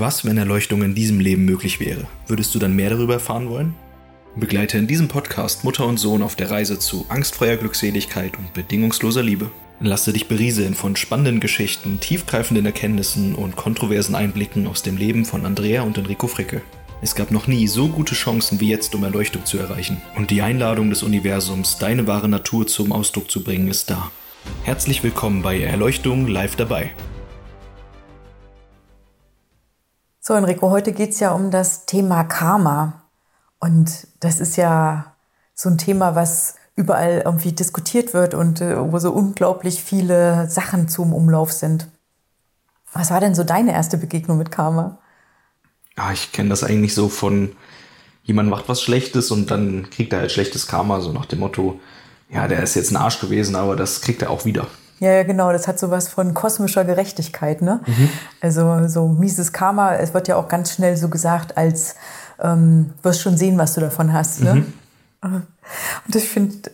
Was, wenn Erleuchtung in diesem Leben möglich wäre? Würdest du dann mehr darüber erfahren wollen? Begleite in diesem Podcast Mutter und Sohn auf der Reise zu angstfreier Glückseligkeit und bedingungsloser Liebe. Lasse dich berieseln von spannenden Geschichten, tiefgreifenden Erkenntnissen und kontroversen Einblicken aus dem Leben von Andrea und Enrico Fricke. Es gab noch nie so gute Chancen wie jetzt, um Erleuchtung zu erreichen. Und die Einladung des Universums, deine wahre Natur zum Ausdruck zu bringen, ist da. Herzlich willkommen bei Erleuchtung live dabei. So, Enrico, heute geht es ja um das Thema Karma. Und das ist ja so ein Thema, was überall irgendwie diskutiert wird und äh, wo so unglaublich viele Sachen zum Umlauf sind. Was war denn so deine erste Begegnung mit Karma? Ja, ich kenne das eigentlich so von jemand macht was Schlechtes und dann kriegt er halt schlechtes Karma, so nach dem Motto, ja, der ist jetzt ein Arsch gewesen, aber das kriegt er auch wieder. Ja, ja, genau. Das hat sowas von kosmischer Gerechtigkeit, ne? Mhm. Also so mieses Karma. Es wird ja auch ganz schnell so gesagt, als ähm, wirst schon sehen, was du davon hast. Ne? Mhm. Und ich finde,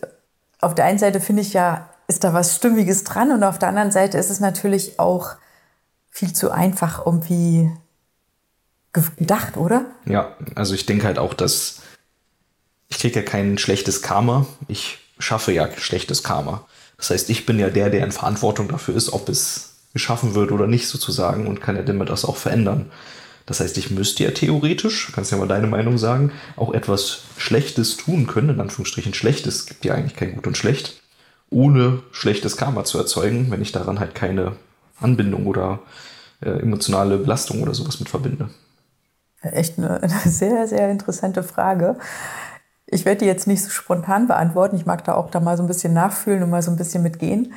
auf der einen Seite finde ich ja, ist da was Stimmiges dran und auf der anderen Seite ist es natürlich auch viel zu einfach irgendwie gedacht, oder? Ja, also ich denke halt auch, dass ich kriege ja kein schlechtes Karma. Ich schaffe ja schlechtes Karma. Das heißt, ich bin ja der, der in Verantwortung dafür ist, ob es geschaffen wird oder nicht sozusagen und kann ja damit das auch verändern. Das heißt, ich müsste ja theoretisch, kannst ja mal deine Meinung sagen, auch etwas Schlechtes tun können, in Anführungsstrichen Schlechtes, gibt ja eigentlich kein Gut und Schlecht, ohne schlechtes Karma zu erzeugen, wenn ich daran halt keine Anbindung oder äh, emotionale Belastung oder sowas mit verbinde. Echt eine, eine sehr, sehr interessante Frage. Ich werde die jetzt nicht so spontan beantworten. Ich mag da auch da mal so ein bisschen nachfühlen und mal so ein bisschen mitgehen.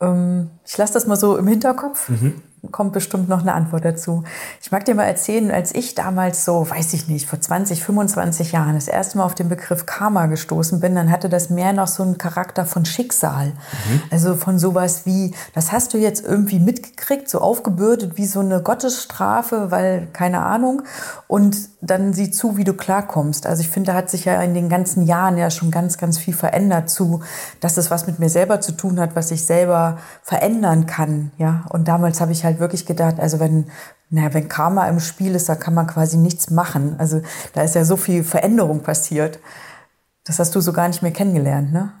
Ähm, ich lasse das mal so im Hinterkopf. Mhm kommt bestimmt noch eine Antwort dazu. Ich mag dir mal erzählen, als ich damals so, weiß ich nicht, vor 20, 25 Jahren das erste Mal auf den Begriff Karma gestoßen bin, dann hatte das mehr noch so einen Charakter von Schicksal. Mhm. Also von sowas wie, das hast du jetzt irgendwie mitgekriegt, so aufgebürdet wie so eine Gottesstrafe, weil keine Ahnung. Und dann sieh zu, wie du klarkommst. Also ich finde, da hat sich ja in den ganzen Jahren ja schon ganz, ganz viel verändert zu, dass es was mit mir selber zu tun hat, was ich selber verändern kann. Ja, und damals habe ich halt wirklich gedacht, also wenn, naja, wenn Karma im Spiel ist, da kann man quasi nichts machen. Also da ist ja so viel Veränderung passiert. Das hast du so gar nicht mehr kennengelernt, ne?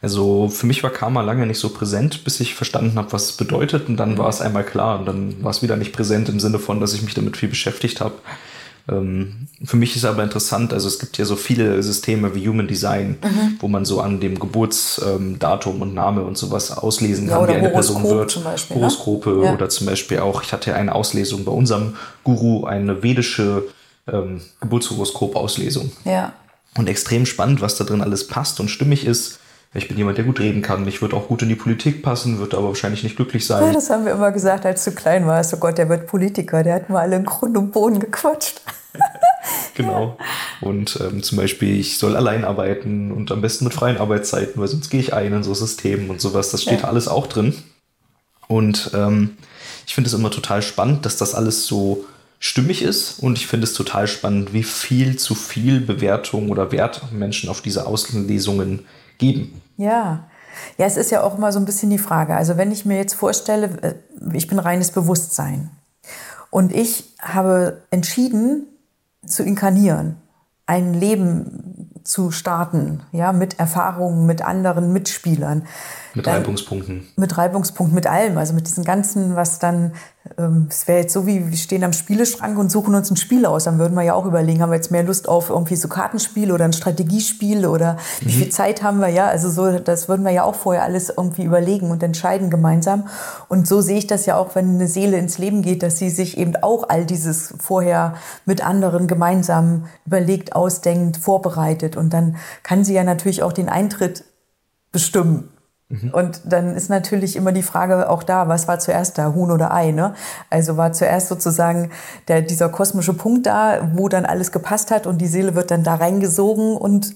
Also für mich war Karma lange nicht so präsent, bis ich verstanden habe, was es bedeutet. Und dann war es einmal klar und dann war es wieder nicht präsent im Sinne von, dass ich mich damit viel beschäftigt habe. Ähm, für mich ist aber interessant, also es gibt ja so viele Systeme wie Human Design, mhm. wo man so an dem Geburtsdatum ähm, und Name und sowas auslesen kann, ja, wie eine Horoskop Person wird. Zum Beispiel, ne? Horoskope ne? ja. oder zum Beispiel auch, ich hatte eine Auslesung bei unserem Guru, eine vedische ähm, Geburtshoroskop-Auslesung. Ja. Und extrem spannend, was da drin alles passt und stimmig ist. Ich bin jemand, der gut reden kann. Ich würde auch gut in die Politik passen, würde aber wahrscheinlich nicht glücklich sein. Ja, das haben wir immer gesagt, als du klein warst. Oh Gott, der wird Politiker. Der hat mal alle in Grund und Boden gequatscht. genau. Und ähm, zum Beispiel, ich soll allein arbeiten und am besten mit freien Arbeitszeiten, weil sonst gehe ich ein in so Systemen und sowas. Das steht ja. alles auch drin. Und ähm, ich finde es immer total spannend, dass das alles so stimmig ist. Und ich finde es total spannend, wie viel zu viel Bewertung oder Wert Menschen auf diese Auslesungen geben. Ja. Ja, es ist ja auch immer so ein bisschen die Frage. Also wenn ich mir jetzt vorstelle, äh, ich bin reines Bewusstsein und ich habe entschieden zu inkarnieren, ein Leben zu starten, ja, mit Erfahrungen, mit anderen Mitspielern. Mit Reibungspunkten. Mit Reibungspunkten, mit allem. Also mit diesem Ganzen, was dann, ähm, es wäre jetzt so wie, wir stehen am Spieleschrank und suchen uns ein Spiel aus. Dann würden wir ja auch überlegen, haben wir jetzt mehr Lust auf irgendwie so Kartenspiel oder ein Strategiespiel oder mhm. wie viel Zeit haben wir, ja. Also so, das würden wir ja auch vorher alles irgendwie überlegen und entscheiden gemeinsam. Und so sehe ich das ja auch, wenn eine Seele ins Leben geht, dass sie sich eben auch all dieses vorher mit anderen gemeinsam überlegt, ausdenkt, vorbereitet. Und dann kann sie ja natürlich auch den Eintritt bestimmen Mhm. Und dann ist natürlich immer die Frage auch da, was war zuerst da, Huhn oder Ei? Ne? Also war zuerst sozusagen der, dieser kosmische Punkt da, wo dann alles gepasst hat und die Seele wird dann da reingesogen und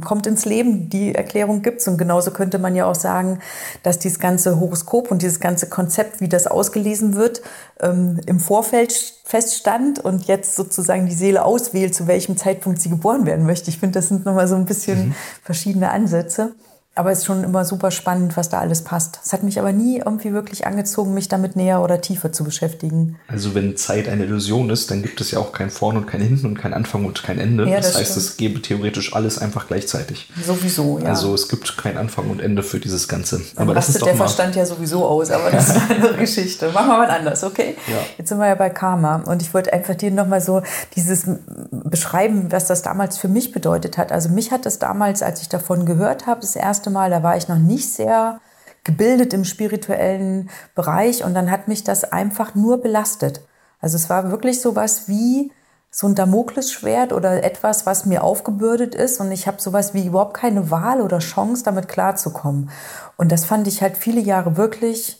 kommt ins Leben. Die Erklärung gibt's und genauso könnte man ja auch sagen, dass dieses ganze Horoskop und dieses ganze Konzept, wie das ausgelesen wird, ähm, im Vorfeld feststand und jetzt sozusagen die Seele auswählt, zu welchem Zeitpunkt sie geboren werden möchte. Ich finde, das sind nochmal so ein bisschen mhm. verschiedene Ansätze. Aber es ist schon immer super spannend, was da alles passt. Es hat mich aber nie irgendwie wirklich angezogen, mich damit näher oder tiefer zu beschäftigen. Also wenn Zeit eine Illusion ist, dann gibt es ja auch kein Vorn und kein Hinten und kein Anfang und kein Ende. Ja, das, das heißt, stimmt. es gäbe theoretisch alles einfach gleichzeitig. Sowieso, ja. Also es gibt kein Anfang und Ende für dieses Ganze. Dann aber das ist doch der mal Verstand ja sowieso aus, aber das ist eine andere Geschichte. Machen wir mal anders, okay? Ja. Jetzt sind wir ja bei Karma und ich wollte einfach dir nochmal so dieses beschreiben, was das damals für mich bedeutet hat. Also mich hat das damals, als ich davon gehört habe, das erste erste Mal, da war ich noch nicht sehr gebildet im spirituellen Bereich und dann hat mich das einfach nur belastet. Also es war wirklich so was wie so ein Damoklesschwert oder etwas, was mir aufgebürdet ist und ich habe sowas wie überhaupt keine Wahl oder Chance, damit klarzukommen. Und das fand ich halt viele Jahre wirklich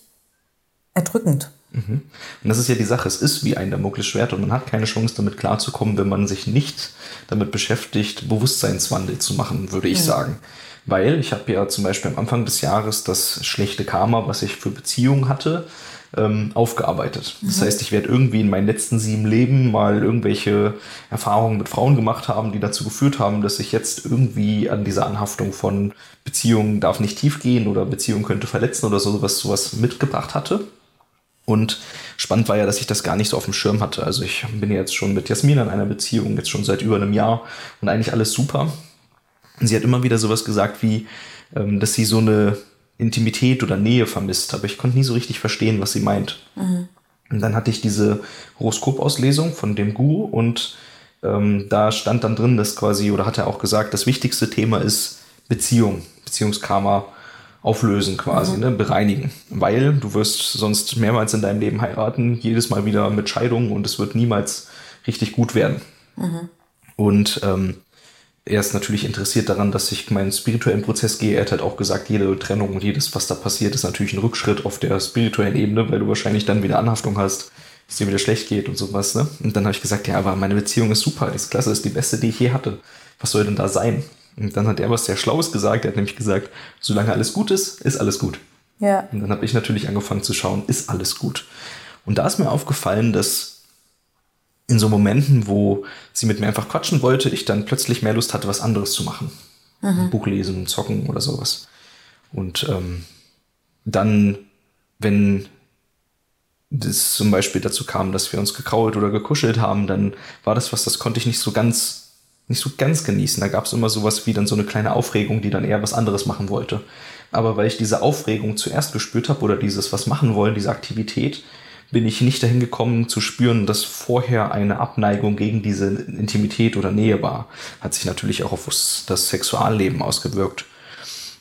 erdrückend. Mhm. Und das ist ja die Sache, es ist wie ein Damoklesschwert und man hat keine Chance, damit klarzukommen, wenn man sich nicht damit beschäftigt, Bewusstseinswandel zu machen, würde ich mhm. sagen. Weil ich habe ja zum Beispiel am Anfang des Jahres das schlechte Karma, was ich für Beziehungen hatte, ähm, aufgearbeitet. Das mhm. heißt, ich werde irgendwie in meinen letzten sieben Leben mal irgendwelche Erfahrungen mit Frauen gemacht haben, die dazu geführt haben, dass ich jetzt irgendwie an dieser Anhaftung von Beziehungen darf nicht tief gehen oder Beziehung könnte verletzen oder sowas, sowas mitgebracht hatte. Und spannend war ja, dass ich das gar nicht so auf dem Schirm hatte. Also ich bin jetzt schon mit Jasmin in einer Beziehung, jetzt schon seit über einem Jahr und eigentlich alles super. Und sie hat immer wieder sowas gesagt wie, ähm, dass sie so eine Intimität oder Nähe vermisst, aber ich konnte nie so richtig verstehen, was sie meint. Mhm. Und dann hatte ich diese Horoskopauslesung von dem Guru und ähm, da stand dann drin, dass quasi, oder hat er auch gesagt, das wichtigste Thema ist Beziehung, Beziehungskarma auflösen quasi, mhm. ne, bereinigen. Weil du wirst sonst mehrmals in deinem Leben heiraten, jedes Mal wieder mit Scheidungen und es wird niemals richtig gut werden. Mhm. Und ähm, er ist natürlich interessiert daran, dass ich meinen spirituellen Prozess gehe. Er hat halt auch gesagt, jede Trennung und jedes, was da passiert, ist natürlich ein Rückschritt auf der spirituellen Ebene, weil du wahrscheinlich dann wieder Anhaftung hast, dass dir wieder schlecht geht und sowas. Ne? Und dann habe ich gesagt, ja, aber meine Beziehung ist super, die ist klasse, ist die beste, die ich je hatte. Was soll denn da sein? Und dann hat er was sehr Schlaues gesagt. Er hat nämlich gesagt, solange alles gut ist, ist alles gut. Ja. Und dann habe ich natürlich angefangen zu schauen, ist alles gut. Und da ist mir aufgefallen, dass in so Momenten, wo sie mit mir einfach quatschen wollte, ich dann plötzlich mehr Lust hatte, was anderes zu machen. Mhm. Buch lesen, zocken oder sowas. Und ähm, dann, wenn das zum Beispiel dazu kam, dass wir uns gekrault oder gekuschelt haben, dann war das was, das konnte ich nicht so ganz, nicht so ganz genießen. Da gab es immer sowas wie dann so eine kleine Aufregung, die dann eher was anderes machen wollte. Aber weil ich diese Aufregung zuerst gespürt habe oder dieses was machen wollen, diese Aktivität, bin ich nicht dahin gekommen zu spüren, dass vorher eine Abneigung gegen diese Intimität oder Nähe war. Hat sich natürlich auch auf das Sexualleben ausgewirkt.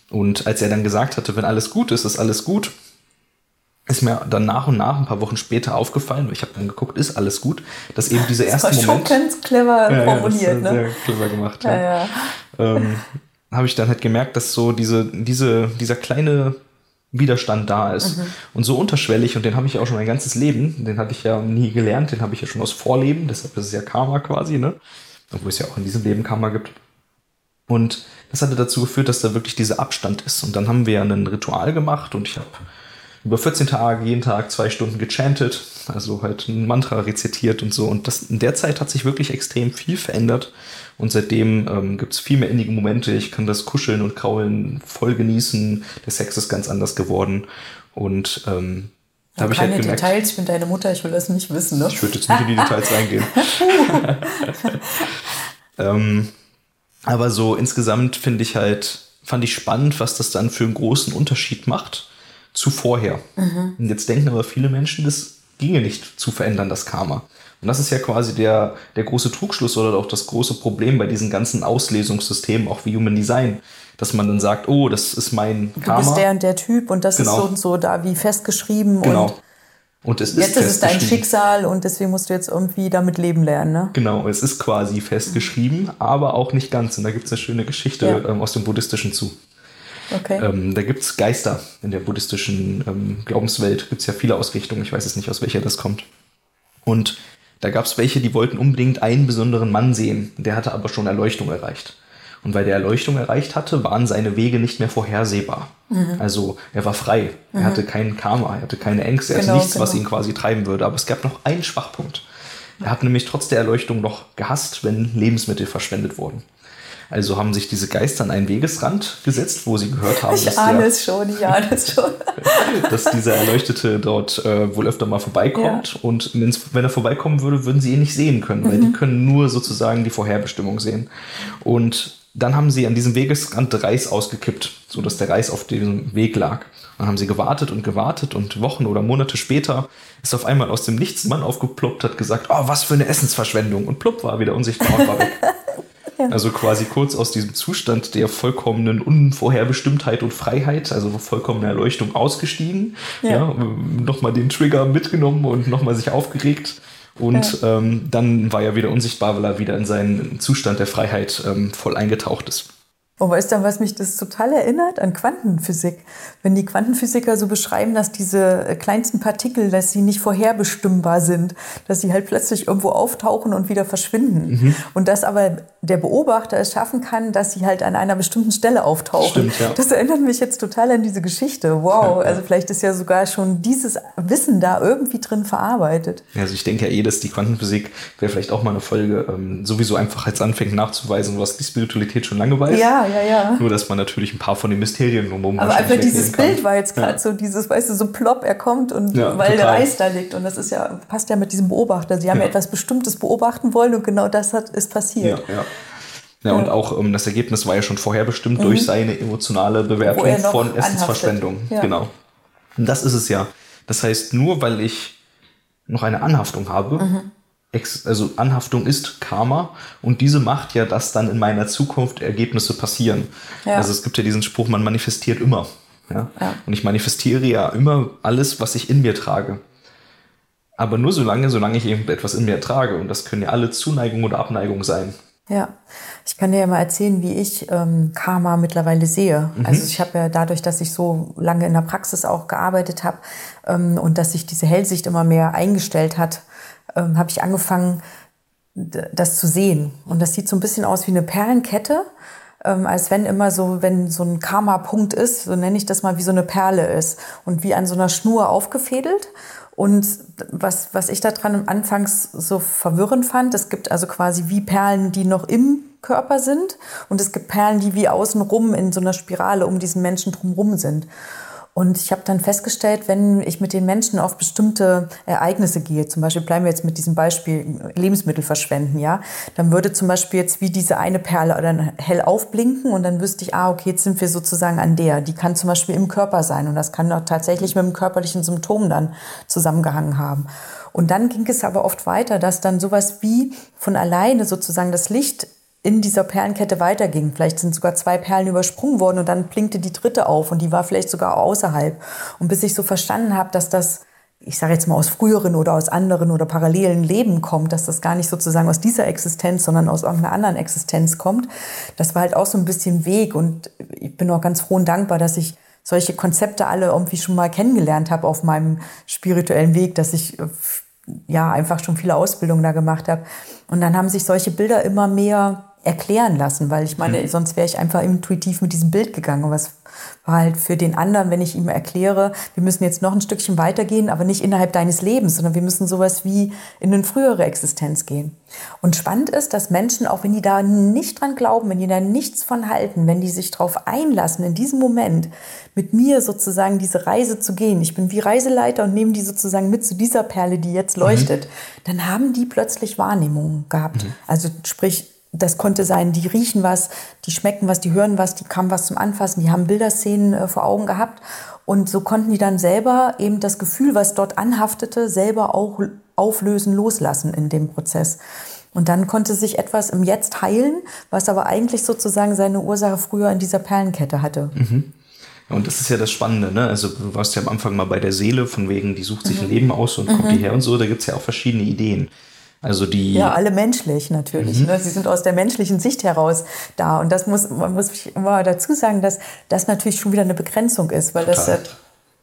Und als er dann gesagt hatte, wenn alles gut ist, ist alles gut, ist mir dann nach und nach, ein paar Wochen später aufgefallen, ich habe dann geguckt, ist alles gut, dass eben dieser erste das war Moment... schon ganz clever ja, formuliert, ja, ne? Sehr clever gemacht, ja. ja, ja. Ähm, habe ich dann halt gemerkt, dass so diese, diese, dieser kleine Widerstand da ist. Mhm. Und so unterschwellig, und den habe ich ja auch schon mein ganzes Leben, den hatte ich ja nie gelernt, den habe ich ja schon aus Vorleben, deshalb ist es ja Karma quasi, ne? Obwohl es ja auch in diesem Leben Karma gibt. Und das hatte dazu geführt, dass da wirklich dieser Abstand ist. Und dann haben wir ja ein Ritual gemacht und ich habe über 14 Tage jeden Tag zwei Stunden gechantet, also halt ein Mantra rezitiert und so. Und das in der Zeit hat sich wirklich extrem viel verändert. Und seitdem ähm, gibt es viel mehr innige Momente. Ich kann das Kuscheln und Kraulen voll genießen. Der Sex ist ganz anders geworden. Und ähm, da habe ich halt gemerkt, Details, ich bin deine Mutter, ich will das nicht wissen. Ne? Ich würde jetzt nicht in die Details reingehen. ähm, aber so insgesamt finde ich halt, fand ich spannend, was das dann für einen großen Unterschied macht zu vorher. Mhm. Und jetzt denken aber viele Menschen, das ginge nicht zu verändern, das Karma. Und das ist ja quasi der, der große Trugschluss oder auch das große Problem bei diesen ganzen Auslesungssystemen, auch wie Human Design, dass man dann sagt, oh, das ist mein Karma. Du bist der und der Typ und das genau. ist so und so da wie festgeschrieben. Genau. Und und es jetzt ist, ist es dein Schicksal und deswegen musst du jetzt irgendwie damit leben lernen, ne? Genau, es ist quasi festgeschrieben, mhm. aber auch nicht ganz. Und da gibt es eine schöne Geschichte ja. ähm, aus dem Buddhistischen zu. Okay. Ähm, da gibt es Geister in der buddhistischen ähm, Glaubenswelt. Gibt es ja viele Ausrichtungen. Ich weiß jetzt nicht, aus welcher das kommt. Und da gab es welche, die wollten unbedingt einen besonderen Mann sehen. Der hatte aber schon Erleuchtung erreicht. Und weil der Erleuchtung erreicht hatte, waren seine Wege nicht mehr vorhersehbar. Mhm. Also er war frei. Mhm. Er hatte keinen Karma, er hatte keine Ängste, er genau, hatte nichts, genau. was ihn quasi treiben würde. Aber es gab noch einen Schwachpunkt. Er hat nämlich trotz der Erleuchtung noch gehasst, wenn Lebensmittel verschwendet wurden. Also haben sich diese Geister an einen Wegesrand gesetzt, wo sie gehört haben, ich dass, ahne der, es schon, ich ahne es schon. dass dieser Erleuchtete dort äh, wohl öfter mal vorbeikommt. Ja. Und wenn er vorbeikommen würde, würden sie ihn nicht sehen können, weil die können nur sozusagen die Vorherbestimmung sehen. Und dann haben sie an diesem Wegesrand Reis ausgekippt, so dass der Reis auf diesem Weg lag. Dann haben sie gewartet und gewartet und Wochen oder Monate später ist auf einmal aus dem Nichts ein Mann aufgeploppt, hat gesagt, oh, was für eine Essensverschwendung. Und plopp war er wieder unsichtbar und war weg. Also quasi kurz aus diesem Zustand der vollkommenen Unvorherbestimmtheit und Freiheit, also vollkommene Erleuchtung ausgestiegen, ja, Ja. nochmal den Trigger mitgenommen und nochmal sich aufgeregt. Und ähm, dann war er wieder unsichtbar, weil er wieder in seinen Zustand der Freiheit ähm, voll eingetaucht ist. Und weißt du, was mich das total erinnert? An Quantenphysik. Wenn die Quantenphysiker so beschreiben, dass diese äh, kleinsten Partikel, dass sie nicht vorherbestimmbar sind, dass sie halt plötzlich irgendwo auftauchen und wieder verschwinden. Mhm. Und dass aber der Beobachter es schaffen kann, dass sie halt an einer bestimmten Stelle auftauchen. Stimmt, ja. Das erinnert mich jetzt total an diese Geschichte. Wow, also vielleicht ist ja sogar schon dieses Wissen da irgendwie drin verarbeitet. Also ich denke ja eh, dass die Quantenphysik wäre vielleicht auch mal eine Folge, ähm, sowieso einfach jetzt anfängt nachzuweisen, was die Spiritualität schon lange weiß. Ja, ja, ja. Nur, dass man natürlich ein paar von den Mysterien drumherum Aber einfach dieses kann. Bild war jetzt gerade Ja. so dieses, weißt du, so plopp, er kommt und Ja, weil der total. Reis da liegt. Und das ist ja, passt ja mit diesem Beobachter. Sie haben ja, Ja. etwas Bestimmtes beobachten wollen und genau das hat, ist Ja, passiert. ja. Ja, und auch ähm, das Ergebnis war ja schon vorherbestimmt durch seine emotionale Bewertung Mhm. Er von Essensverschwendung. Ja. Genau. Und das ist es ja. Das heißt, nur weil ich noch eine Anhaftung habe, Mhm. Also Anhaftung ist Karma und diese macht ja, dass dann in meiner Zukunft Ergebnisse passieren. Ja. Also es gibt ja diesen Spruch, man manifestiert immer. Ja? Ja. Und ich manifestiere ja immer alles, was ich in mir trage. Aber nur so lange, solange ich eben etwas in mir trage. Und das können ja alle Zuneigung oder Abneigung sein. Ja, ich kann dir ja mal erzählen, wie ich ähm, Karma mittlerweile sehe. Also ich habe ja dadurch, dass ich so lange in der Praxis auch gearbeitet habe ähm, und dass sich diese Hellsicht immer mehr eingestellt hat, ähm, habe ich angefangen, das zu sehen. Und das sieht so ein bisschen aus wie eine Perlenkette, ähm, als wenn immer so, wenn so ein Karma-Punkt ist, so nenne ich das mal, wie so eine Perle ist und wie an so einer Schnur aufgefädelt. Und was, was ich daran anfangs so verwirrend fand, es gibt also quasi wie Perlen, die noch im Körper sind und es gibt Perlen, die wie außenrum in so einer Spirale um diesen Menschen drumherum sind. Und ich habe dann festgestellt, wenn ich mit den Menschen auf bestimmte Ereignisse gehe, zum Beispiel bleiben wir jetzt mit diesem Beispiel Lebensmittel verschwenden, ja, dann würde zum Beispiel jetzt wie diese eine Perle dann hell aufblinken und dann wüsste ich, ah, okay, jetzt sind wir sozusagen an der. Die kann zum Beispiel im Körper sein und das kann auch tatsächlich mit dem körperlichen Symptom dann zusammengehangen haben. Und dann ging es aber oft weiter, dass dann sowas wie von alleine sozusagen das Licht in dieser Perlenkette weiterging. Vielleicht sind sogar zwei Perlen übersprungen worden und dann blinkte die dritte auf und die war vielleicht sogar außerhalb. Und bis ich so verstanden habe, dass das, ich sage jetzt mal aus früheren oder aus anderen oder parallelen Leben kommt, dass das gar nicht sozusagen aus dieser Existenz, sondern aus irgendeiner anderen Existenz kommt, das war halt auch so ein bisschen Weg und ich bin auch ganz froh und dankbar, dass ich solche Konzepte alle irgendwie schon mal kennengelernt habe auf meinem spirituellen Weg, dass ich äh, ja einfach schon viele Ausbildungen da gemacht habe. Und dann haben sich solche Bilder immer mehr erklären lassen, weil ich meine, sonst wäre ich einfach intuitiv mit diesem Bild gegangen. Und was war halt für den anderen, wenn ich ihm erkläre, wir müssen jetzt noch ein Stückchen weitergehen, aber nicht innerhalb deines Lebens, sondern wir müssen sowas wie in eine frühere Existenz gehen. Und spannend ist, dass Menschen, auch wenn die da nicht dran glauben, wenn die da nichts von halten, wenn die sich darauf einlassen, in diesem Moment mit mir sozusagen diese Reise zu gehen, ich bin wie Reiseleiter und nehme die sozusagen mit zu dieser Perle, die jetzt leuchtet, dann haben die plötzlich Wahrnehmungen gehabt. Also sprich, das konnte sein, die riechen was, die schmecken was, die hören was, die kamen was zum Anfassen, die haben Bilderszenen äh, vor Augen gehabt. Und so konnten die dann selber eben das Gefühl, was dort anhaftete, selber auch auflösen, loslassen in dem Prozess. Und dann konnte sich etwas im Jetzt heilen, was aber eigentlich sozusagen seine Ursache früher in dieser Perlenkette hatte. Und das ist ja das Spannende, ne? Also du warst ja am Anfang mal bei der Seele, von wegen, die sucht sich ein Leben aus und kommt hierher und so, da gibt's ja auch verschiedene Ideen. Also die. Ja, alle menschlich natürlich. Ne? Sie sind aus der menschlichen Sicht heraus da. Und das muss, man muss immer dazu sagen, dass das natürlich schon wieder eine Begrenzung ist, weil das Total. ja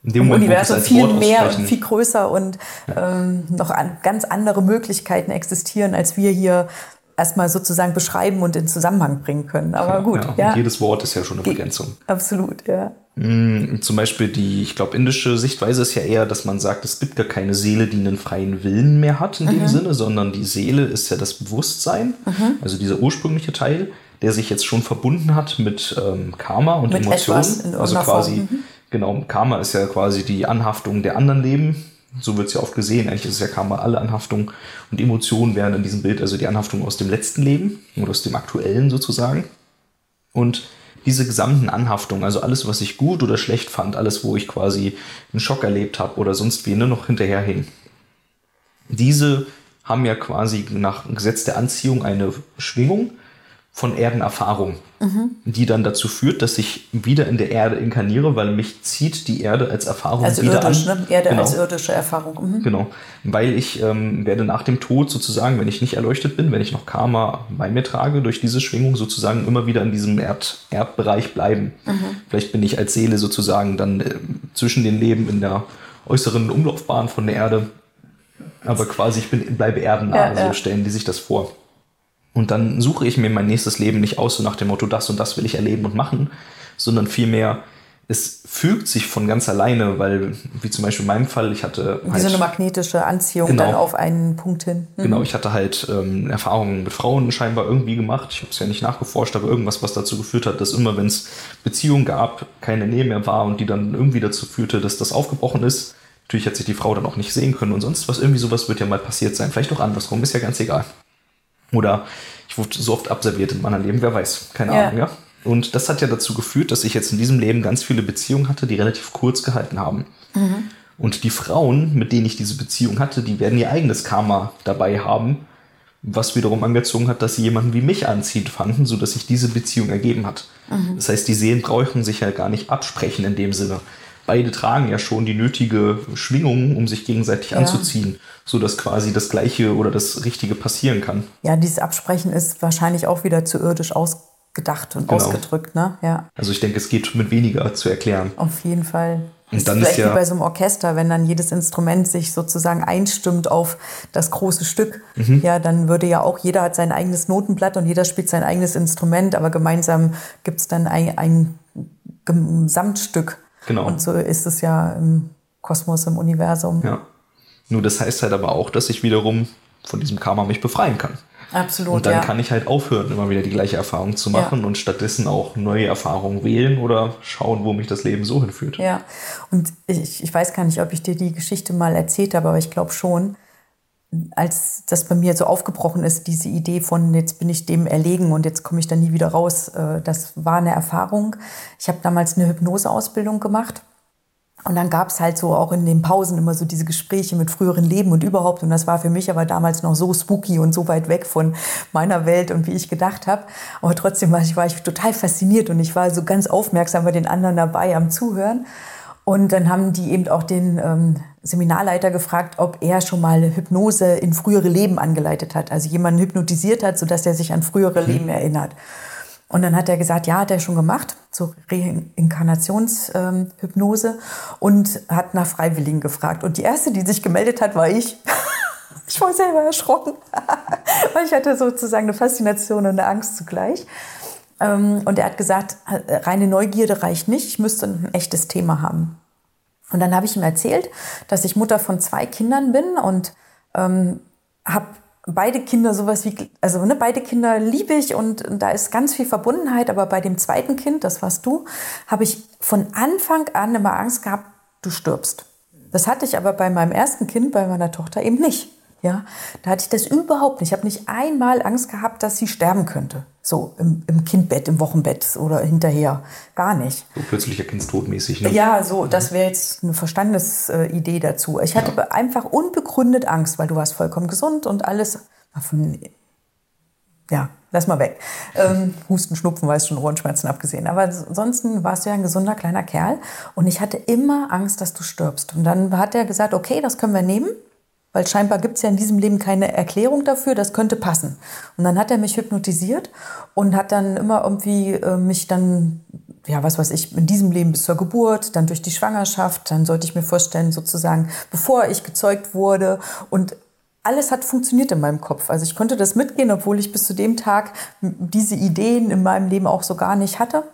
in dem Moment, Universum viel mehr und viel größer und ähm, noch an, ganz andere Möglichkeiten existieren, als wir hier erstmal sozusagen beschreiben und in Zusammenhang bringen können. Aber gut, ja, ja. Jedes Wort ist ja schon eine Begrenzung. Absolut, ja. Mm, Zum Beispiel die, ich glaube, indische Sichtweise ist ja eher, dass man sagt, es gibt gar keine Seele, die einen freien Willen mehr hat in dem Sinne, sondern die Seele ist ja das Bewusstsein, also dieser ursprüngliche Teil, der sich jetzt schon verbunden hat mit ähm, Karma und Mit Emotionen. also quasi, mhm. genau, Karma ist ja quasi die Anhaftung der anderen Leben. So wird es ja oft gesehen. Eigentlich ist es ja Karma alle Anhaftung und Emotionen wären in diesem Bild also die Anhaftung aus dem letzten Leben oder aus dem aktuellen sozusagen. Und diese gesamten Anhaftungen, also alles, was ich gut oder schlecht fand, alles, wo ich quasi einen Schock erlebt habe oder sonst wie, ne, noch hinterherhing, diese haben ja quasi nach Gesetz der Anziehung eine Schwingung von Erdenerfahrung, die dann dazu führt, dass ich wieder in der Erde inkarniere, weil mich zieht die Erde als Erfahrung Also wieder irdisch, an. ne? Erde genau. als irdische Erfahrung. Mhm. Genau, weil ich ähm, werde nach dem Tod sozusagen, wenn ich nicht erleuchtet bin, wenn ich noch Karma bei mir trage, durch diese Schwingung sozusagen immer wieder in diesem Erd Erdbereich bleiben. Vielleicht bin ich als Seele sozusagen dann äh, zwischen den Leben in der äußeren Umlaufbahn von der Erde, aber quasi ich bin, bleibe erdennah, Ja, ja. so stellen die sich das vor. Und dann suche ich mir mein nächstes Leben nicht aus, so nach dem Motto, das und das will ich erleben und machen, sondern vielmehr, es fügt sich von ganz alleine, weil, wie zum Beispiel in meinem Fall, ich hatte Wie so eine magnetische Anziehung Genau. dann auf einen Punkt hin. Mhm. Genau, ich hatte halt ähm, Erfahrungen mit Frauen scheinbar irgendwie gemacht. Ich habe es ja nicht nachgeforscht, aber irgendwas, was dazu geführt hat, dass immer, wenn es Beziehungen gab, keine Nähe mehr war und die dann irgendwie dazu führte, dass das aufgebrochen ist. Natürlich hat sich die Frau dann auch nicht sehen können und sonst was. Irgendwie sowas wird ja mal passiert sein. Vielleicht auch andersrum, ist ja ganz egal. Oder ich wurde so oft abserviert in meinem Leben, wer weiß, keine Ja. Ahnung, ja. Und das hat ja dazu geführt, dass ich jetzt in diesem Leben ganz viele Beziehungen hatte, die relativ kurz gehalten haben. Und die Frauen, mit denen ich diese Beziehung hatte, die werden ihr eigenes Karma dabei haben, was wiederum angezogen hat, dass sie jemanden wie mich anziehen fanden, sodass sich diese Beziehung ergeben hat. Das heißt, die Seelen brauchen sich ja gar nicht absprechen in dem Sinne. Beide tragen ja schon die nötige Schwingung, um sich gegenseitig anzuziehen, sodass quasi das Gleiche oder das Richtige passieren kann. Ja, dieses Absprechen ist wahrscheinlich auch wieder zu irdisch ausgedacht und Genau. ausgedrückt, ne? Ja, Also ich denke, es geht mit weniger zu erklären. auf jeden Fall. Und ist dann ist vielleicht ja- wie bei so einem Orchester, wenn dann jedes Instrument sich sozusagen einstimmt auf das große Stück. Mhm. Ja, dann würde ja auch jeder hat sein eigenes Notenblatt und jeder spielt sein eigenes Instrument, aber gemeinsam gibt es dann ein, ein Gesamtstück. Genau. Und so ist es ja im Kosmos, im Universum. Ja. Nur das heißt halt aber auch, dass ich wiederum von diesem Karma mich befreien kann. Absolut, Und dann ja. kann ich halt aufhören, immer wieder die gleiche Erfahrung zu machen und stattdessen auch neue Erfahrungen wählen oder schauen, wo mich das Leben so hinführt. Ja, und ich, ich weiß gar nicht, ob ich dir die Geschichte mal erzählt habe, aber ich glaube schon, als das bei mir so aufgebrochen ist, diese Idee von jetzt bin ich dem erlegen und jetzt komme ich da nie wieder raus, äh, das war eine Erfahrung. Ich habe damals eine Hypnoseausbildung gemacht. Und dann gab es halt so auch in den Pausen immer so diese Gespräche mit früheren Leben und überhaupt. Und das war für mich aber damals noch so spooky und so weit weg von meiner Welt und wie ich gedacht habe. Aber trotzdem war ich, war ich total fasziniert und ich war so ganz aufmerksam bei den anderen dabei am Zuhören. Und dann haben die eben auch den ähm, Seminarleiter gefragt, ob er schon mal Hypnose in frühere Leben angeleitet hat. Also jemanden hypnotisiert hat, sodass er sich an frühere Leben erinnert. Und dann hat er gesagt, ja, hat er schon gemacht, so Reinkarnationshypnose und hat nach Freiwilligen gefragt. Und die erste, die sich gemeldet hat, war ich. Ich war selber erschrocken, weil ich hatte sozusagen eine Faszination und eine Angst zugleich. Ähm, Und er hat gesagt, reine Neugierde reicht nicht, ich müsste ein echtes Thema haben. Und dann habe ich ihm erzählt, dass ich Mutter von zwei Kindern bin und ähm, habe beide Kinder sowas wie, also ne, beide Kinder liebe ich und, und da ist ganz viel Verbundenheit, aber bei dem zweiten Kind, das warst du, habe ich von Anfang an immer Angst gehabt, du stirbst. Das hatte ich aber bei meinem ersten Kind, bei meiner Tochter eben nicht. Ja, da hatte ich das überhaupt nicht. Ich habe nicht einmal Angst gehabt, dass sie sterben könnte. So im, im Kindbett, im Wochenbett oder hinterher. Gar nicht. So plötzlicher Kindstod mäßig. Ne? Ja, so, das wäre jetzt eine Verstandesidee dazu. Ich hatte einfach unbegründet Angst, weil du warst vollkommen gesund und alles. Von, ja, lass mal weg. Ähm, Husten, Schnupfen, weißt schon, Ohrenschmerzen abgesehen. Aber ansonsten warst du ja ein gesunder kleiner Kerl. Und ich hatte immer Angst, dass du stirbst. Und dann hat er gesagt, okay, das können wir nehmen. Weil scheinbar gibt es ja in diesem Leben keine Erklärung dafür, das könnte passen. Und dann hat er mich hypnotisiert und hat dann immer irgendwie äh, mich dann, ja, was weiß ich, in diesem Leben bis zur Geburt, dann durch die Schwangerschaft, dann sollte ich mir vorstellen, sozusagen, bevor ich gezeugt wurde und alles hat funktioniert in meinem Kopf. Also ich konnte das mitgehen, obwohl ich bis zu dem Tag diese Ideen in meinem Leben auch so gar nicht hatte.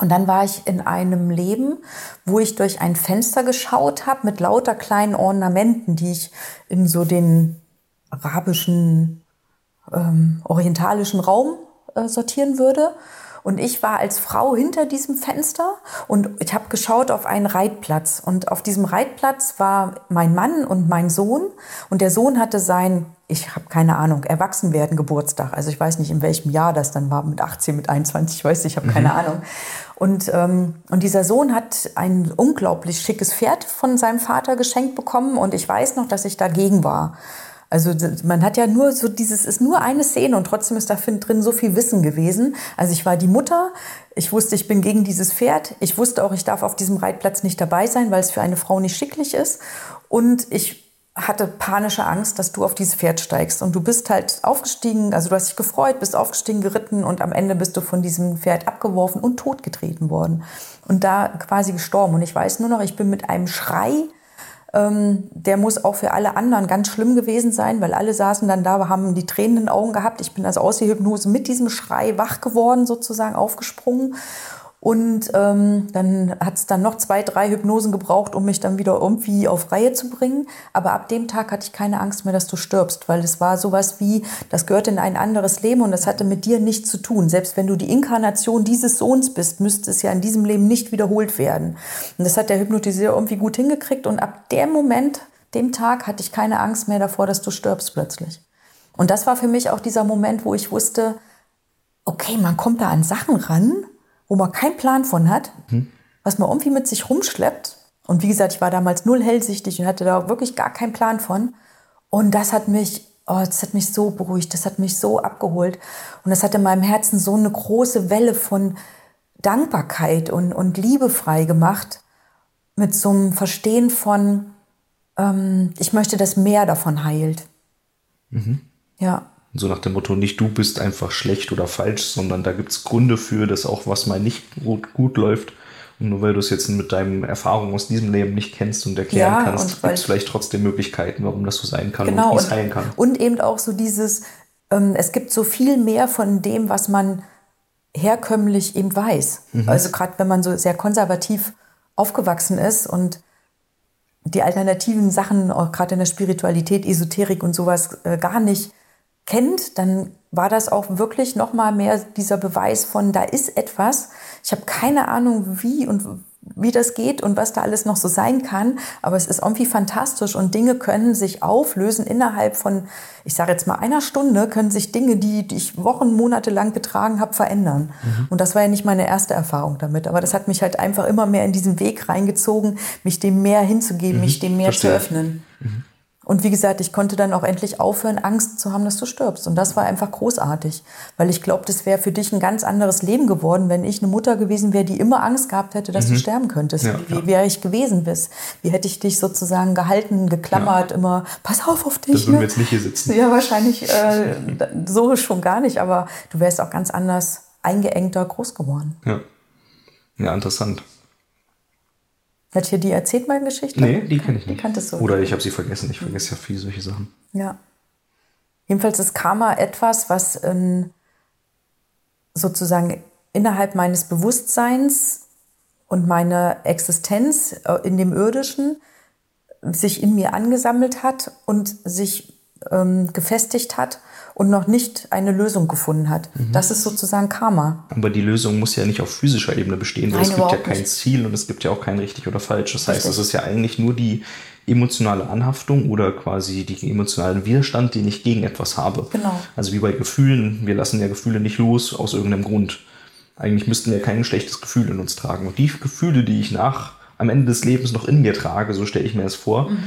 Und dann war ich in einem Leben, wo ich durch ein Fenster geschaut habe mit lauter kleinen Ornamenten, die ich in so den arabischen, ähm, orientalischen Raum äh, sortieren würde. Und ich war als Frau hinter diesem Fenster und ich habe geschaut auf einen Reitplatz. Und auf diesem Reitplatz war mein Mann und mein Sohn. Und der Sohn hatte sein, ich habe keine Ahnung, Erwachsenwerden Geburtstag. Also ich weiß nicht, in welchem Jahr das dann war, mit 18, mit 21, ich weiß nicht, ich habe keine mhm. Ahnung. Und, ähm, und dieser Sohn hat ein unglaublich schickes Pferd von seinem Vater geschenkt bekommen. Und ich weiß noch, dass ich dagegen war. Also man hat ja nur so dieses, ist nur eine Szene und trotzdem ist da drin so viel Wissen gewesen. Also ich war die Mutter, ich wusste, ich bin gegen dieses Pferd, ich wusste auch, ich darf auf diesem Reitplatz nicht dabei sein, weil es für eine Frau nicht schicklich ist. Und ich hatte panische Angst, dass du auf dieses Pferd steigst. Und du bist halt aufgestiegen, also du hast dich gefreut, bist aufgestiegen, geritten und am Ende bist du von diesem Pferd abgeworfen und totgetreten worden. Und da quasi gestorben. Und ich weiß nur noch, ich bin mit einem Schrei ähm, der muss auch für alle anderen ganz schlimm gewesen sein, weil alle saßen dann da, haben die Tränen in den Augen gehabt. Ich bin also aus der Hypnose mit diesem Schrei wach geworden, sozusagen aufgesprungen und ähm, dann hat es dann noch zwei, drei Hypnosen gebraucht, um mich dann wieder irgendwie auf Reihe zu bringen. Aber ab dem Tag hatte ich keine Angst mehr, dass du stirbst, weil es war sowas wie, das gehört in ein anderes Leben und das hatte mit dir nichts zu tun. Selbst wenn du die Inkarnation dieses Sohns bist, müsste es ja in diesem Leben nicht wiederholt werden. Und das hat der Hypnotiseur irgendwie gut hingekriegt und ab dem Moment, dem Tag, hatte ich keine Angst mehr davor, dass du stirbst plötzlich. Und das war für mich auch dieser Moment, wo ich wusste, okay, man kommt da an Sachen ran, wo man keinen Plan von hat, mhm. was man irgendwie mit sich rumschleppt. Und wie gesagt, ich war damals null hellsichtig und hatte da wirklich gar keinen Plan von. Und das hat mich, oh, das hat mich so beruhigt, das hat mich so abgeholt. Und das hat in meinem Herzen so eine große Welle von Dankbarkeit und, und Liebe frei gemacht. Mit so einem Verstehen von, ähm, ich möchte, dass mehr davon heilt. Mhm. Ja. So nach dem Motto, nicht du bist einfach schlecht oder falsch, sondern da gibt es Gründe für, dass auch was mal nicht gut, gut läuft. Und nur weil du es jetzt mit deinen Erfahrungen aus diesem Leben nicht kennst und erklären ja, kannst, gibt es vielleicht trotzdem Möglichkeiten, warum das so sein kann genau, und wie es heilen kann. Und eben auch so dieses, ähm, es gibt so viel mehr von dem, was man herkömmlich eben weiß. Mhm. Also gerade wenn man so sehr konservativ aufgewachsen ist und die alternativen Sachen, auch gerade in der Spiritualität, Esoterik und sowas, äh, gar nicht kennt, dann war das auch wirklich noch mal mehr dieser Beweis von da ist etwas. Ich habe keine Ahnung, wie und wie das geht und was da alles noch so sein kann, aber es ist irgendwie fantastisch und Dinge können sich auflösen innerhalb von, ich sage jetzt mal einer Stunde, können sich Dinge, die, die ich Wochen, Monate lang getragen habe, verändern. Mhm. Und das war ja nicht meine erste Erfahrung damit, aber das hat mich halt einfach immer mehr in diesen Weg reingezogen, mich dem mehr hinzugeben, mhm. mich dem mehr Verstehe. zu öffnen. Mhm. Und wie gesagt, ich konnte dann auch endlich aufhören, Angst zu haben, dass du stirbst. Und das war einfach großartig, weil ich glaube, das wäre für dich ein ganz anderes Leben geworden, wenn ich eine Mutter gewesen wäre, die immer Angst gehabt hätte, dass mhm. du sterben könntest. Ja, wie wäre ich gewesen bist? Wie hätte ich dich sozusagen gehalten, geklammert, ja. immer, pass auf auf dich. Das würden ne? wir jetzt nicht hier sitzen. Ja, wahrscheinlich äh, so schon gar nicht, aber du wärst auch ganz anders eingeengter groß geworden. Ja, ja interessant. Hat hier die erzählt meine Geschichte? Nee, die kenne ich nicht. Die kanntest du. Oder ich habe sie vergessen. Ich vergesse ja viele solche Sachen. Ja. Jedenfalls ist Karma etwas, was in, sozusagen innerhalb meines Bewusstseins und meiner Existenz äh, in dem Irdischen sich in mir angesammelt hat und sich ähm, gefestigt hat und noch nicht eine Lösung gefunden hat. Mhm. Das ist sozusagen Karma. Aber die Lösung muss ja nicht auf physischer Ebene bestehen, weil Nein, es gibt ja kein nicht. Ziel und es gibt ja auch kein richtig oder falsch. Das heißt, es ist ja eigentlich nur die emotionale Anhaftung oder quasi die emotionalen Widerstand, den ich gegen etwas habe. Genau. Also wie bei Gefühlen, wir lassen ja Gefühle nicht los aus irgendeinem Grund. Eigentlich müssten wir kein schlechtes Gefühl in uns tragen. Und die Gefühle, die ich nach am Ende des Lebens noch in mir trage, so stelle ich mir das vor, mhm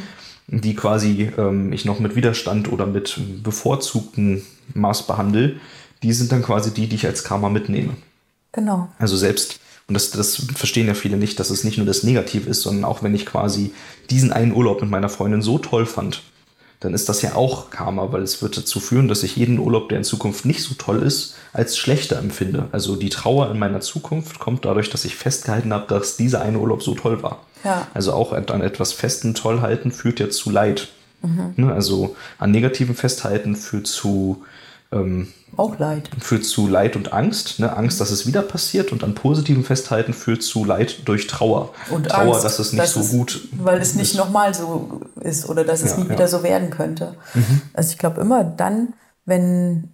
die quasi ähm, ich noch mit Widerstand oder mit bevorzugten Maß behandle, die sind dann quasi die, die ich als Karma mitnehme. Genau. Also selbst, und das, das verstehen ja viele nicht, dass es nicht nur das Negative ist, sondern auch wenn ich quasi diesen einen Urlaub mit meiner Freundin so toll fand, dann ist das ja auch Karma, weil es wird dazu führen, dass ich jeden Urlaub, der in Zukunft nicht so toll ist, als schlechter empfinde. Also die Trauer in meiner Zukunft kommt dadurch, dass ich festgehalten habe, dass dieser eine Urlaub so toll war. Ja. Also auch an etwas festen Tollhalten führt ja zu Leid. Mhm. Also an negativen Festhalten führt zu ähm, auch Leid. Führt zu Leid und Angst. Ne? Angst, dass es wieder passiert und an positiven Festhalten führt zu Leid durch Trauer. Und Trauer, Angst, dass es nicht so es, gut Weil es nicht nochmal so ist oder dass es Ja, nie ja. wieder so werden könnte. Also ich glaube immer dann, wenn,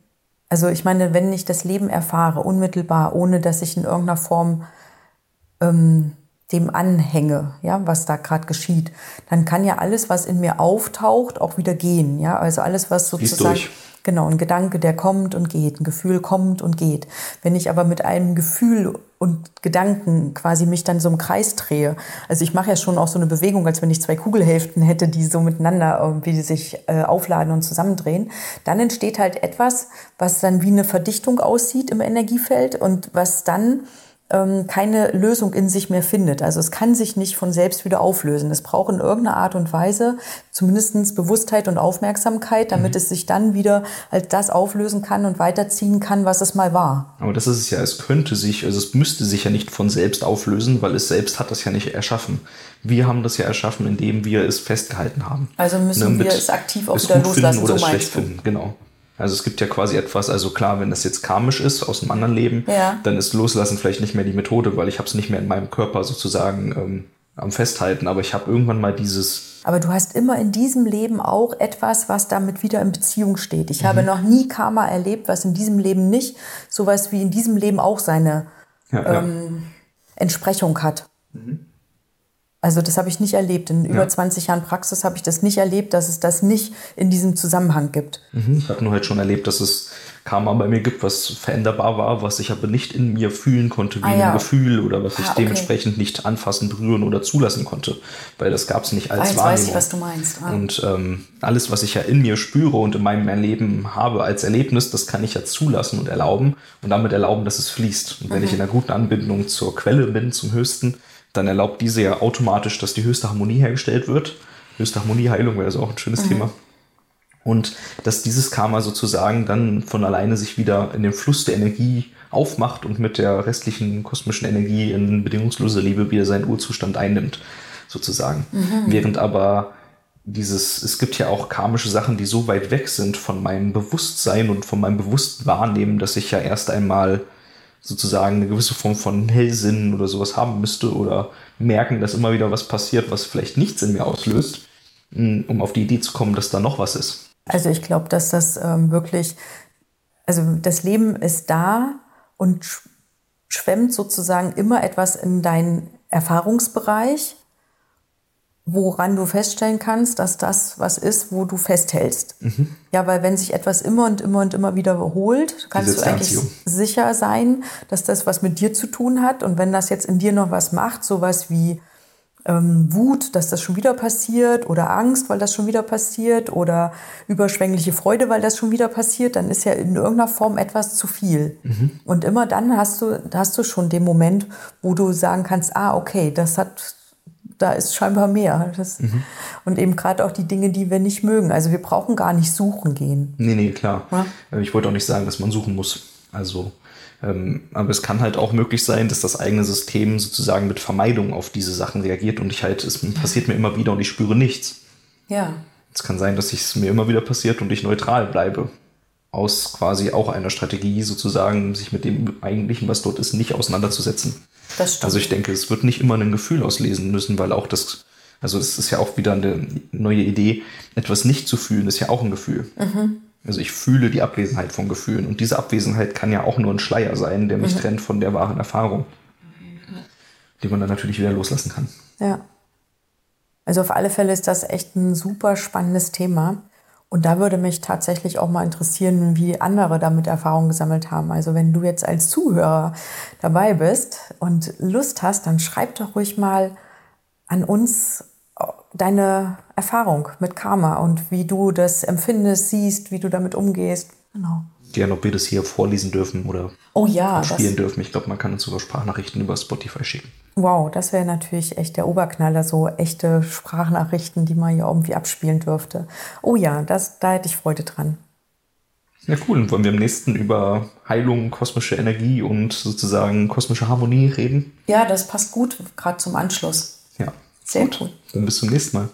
also ich meine, wenn ich das Leben erfahre, unmittelbar, ohne dass ich in irgendeiner Form ähm, dem anhänge, ja, was da gerade geschieht, dann kann ja alles, was in mir auftaucht, auch wieder gehen, ja, also alles, was sozusagen genau ein Gedanke, der kommt und geht, ein Gefühl kommt und geht. Wenn ich aber mit einem Gefühl und Gedanken quasi mich dann so im Kreis drehe, also ich mache ja schon auch so eine Bewegung, als wenn ich zwei Kugelhälften hätte, die so miteinander irgendwie sich äh, aufladen und zusammendrehen, dann entsteht halt etwas, was dann wie eine Verdichtung aussieht im Energiefeld und was dann ähm, keine Lösung in sich mehr findet. Also es kann sich nicht von selbst wieder auflösen. Es braucht in irgendeiner Art und Weise zumindest Bewusstheit und Aufmerksamkeit, damit es sich dann wieder als das auflösen kann und weiterziehen kann, was es mal war. Aber das ist es ja, es könnte sich, also es müsste sich ja nicht von selbst auflösen, weil es selbst hat das ja nicht erschaffen. Wir haben das ja erschaffen, indem wir es festgehalten haben. Also müssen Ne, wir es aktiv auch es wieder gut finden loslassen, oder so es schlecht du. finden, genau. Also es gibt ja quasi etwas, also klar, wenn das jetzt karmisch ist aus einem anderen Leben, Ja. dann ist Loslassen vielleicht nicht mehr die Methode, weil ich habe es nicht mehr in meinem Körper sozusagen ähm, am Festhalten, aber ich habe irgendwann mal dieses, Aber du hast immer in diesem Leben auch etwas, was damit wieder in Beziehung steht. Ich habe noch nie Karma erlebt, was in diesem Leben nicht sowas wie in diesem Leben auch seine ja, ja. ähm, Entsprechung hat. Also das habe ich nicht erlebt. In über Ja. 20 Jahren Praxis habe ich das nicht erlebt, dass es das nicht in diesem Zusammenhang gibt. Mhm. Ich habe nur halt schon erlebt, dass es Karma bei mir gibt, was veränderbar war, was ich aber nicht in mir fühlen konnte, wie Ah, ja. ein Gefühl oder was ich Ah, okay. dementsprechend nicht anfassen, berühren oder zulassen konnte, weil das gab es nicht als Ah, jetzt Wahrnehmung. weiß ich, was du meinst. Ah. Und ähm, alles, was ich ja in mir spüre und in meinem Erleben habe als Erlebnis, das kann ich ja zulassen und erlauben und damit erlauben, dass es fließt. Und wenn ich in einer guten Anbindung zur Quelle bin, zum Höchsten, dann erlaubt diese ja automatisch, dass die höchste Harmonie hergestellt wird. Höchste Harmonieheilung wäre also auch ein schönes Thema. Und dass dieses Karma sozusagen dann von alleine sich wieder in den Fluss der Energie aufmacht und mit der restlichen kosmischen Energie in bedingungsloser Liebe wieder seinen Urzustand einnimmt, sozusagen. Während aber dieses, es gibt ja auch karmische Sachen, die so weit weg sind von meinem Bewusstsein und von meinem bewussten Wahrnehmen, dass ich ja erst einmal sozusagen eine gewisse Form von Hellsinn oder sowas haben müsste oder merken, dass immer wieder was passiert, was vielleicht nichts in mir auslöst, mh, um auf die Idee zu kommen, dass da noch was ist. Also ich glaube, dass das ähm, wirklich, also das Leben ist da und sch schwemmt sozusagen immer etwas in deinen Erfahrungsbereich, woran du feststellen kannst, dass das was ist, wo du festhältst. Ja, weil wenn sich etwas immer und immer und immer wieder wiederholt, kannst du eigentlich sicher sein, dass das was mit dir zu tun hat. Und wenn das jetzt in dir noch was macht, sowas wie ähm, Wut, dass das schon wieder passiert oder Angst, weil das schon wieder passiert oder überschwängliche Freude, weil das schon wieder passiert, dann ist ja in irgendeiner Form etwas zu viel. Und immer dann hast du, hast du schon den Moment, wo du sagen kannst, ah, okay, das hat, da ist scheinbar mehr. Das, Und eben gerade auch die Dinge, die wir nicht mögen. Also wir brauchen gar nicht suchen gehen. Nee, nee, klar. Ja. Äh, Ich wollte auch nicht sagen, dass man suchen muss. Also, ähm, aber es kann halt auch möglich sein, dass das eigene System sozusagen mit Vermeidung auf diese Sachen reagiert und ich halt, es passiert mir immer wieder und ich spüre nichts. Ja. Es kann sein, dass es mir immer wieder passiert und ich neutral bleibe. Aus quasi auch einer Strategie sozusagen, sich mit dem eigentlichen, was dort ist, nicht auseinanderzusetzen. Das stimmt. Also ich denke, es wird nicht immer ein Gefühl auslesen müssen, weil auch das, also es ist ja auch wieder eine neue Idee, etwas nicht zu fühlen, ist ja auch ein Gefühl. Also ich fühle die Abwesenheit von Gefühlen und diese Abwesenheit kann ja auch nur ein Schleier sein, der mich trennt von der wahren Erfahrung, die man dann natürlich wieder loslassen kann. Ja. Also auf alle Fälle ist das echt ein super spannendes Thema. Und da würde mich tatsächlich auch mal interessieren, wie andere damit Erfahrungen gesammelt haben. Also wenn du jetzt als Zuhörer dabei bist und Lust hast, dann schreib doch ruhig mal an uns deine Erfahrung mit Karma und wie du das empfindest, siehst, wie du damit umgehst. Genau. Gerne, ob wir das hier vorlesen dürfen oder Oh ja, spielen dürfen. Ich glaube, man kann uns sogar Sprachnachrichten über Spotify schicken. wow, das wäre natürlich echt der Oberknaller, so echte Sprachnachrichten, die man hier irgendwie abspielen dürfte. Oh ja, das, da hätte ich Freude dran. Ja, cool. Und wollen wir im nächsten über Heilung, kosmische Energie und sozusagen kosmische Harmonie reden? Ja, das passt gut, gerade zum Anschluss. Ja. Sehr cool. Dann bis zum nächsten Mal.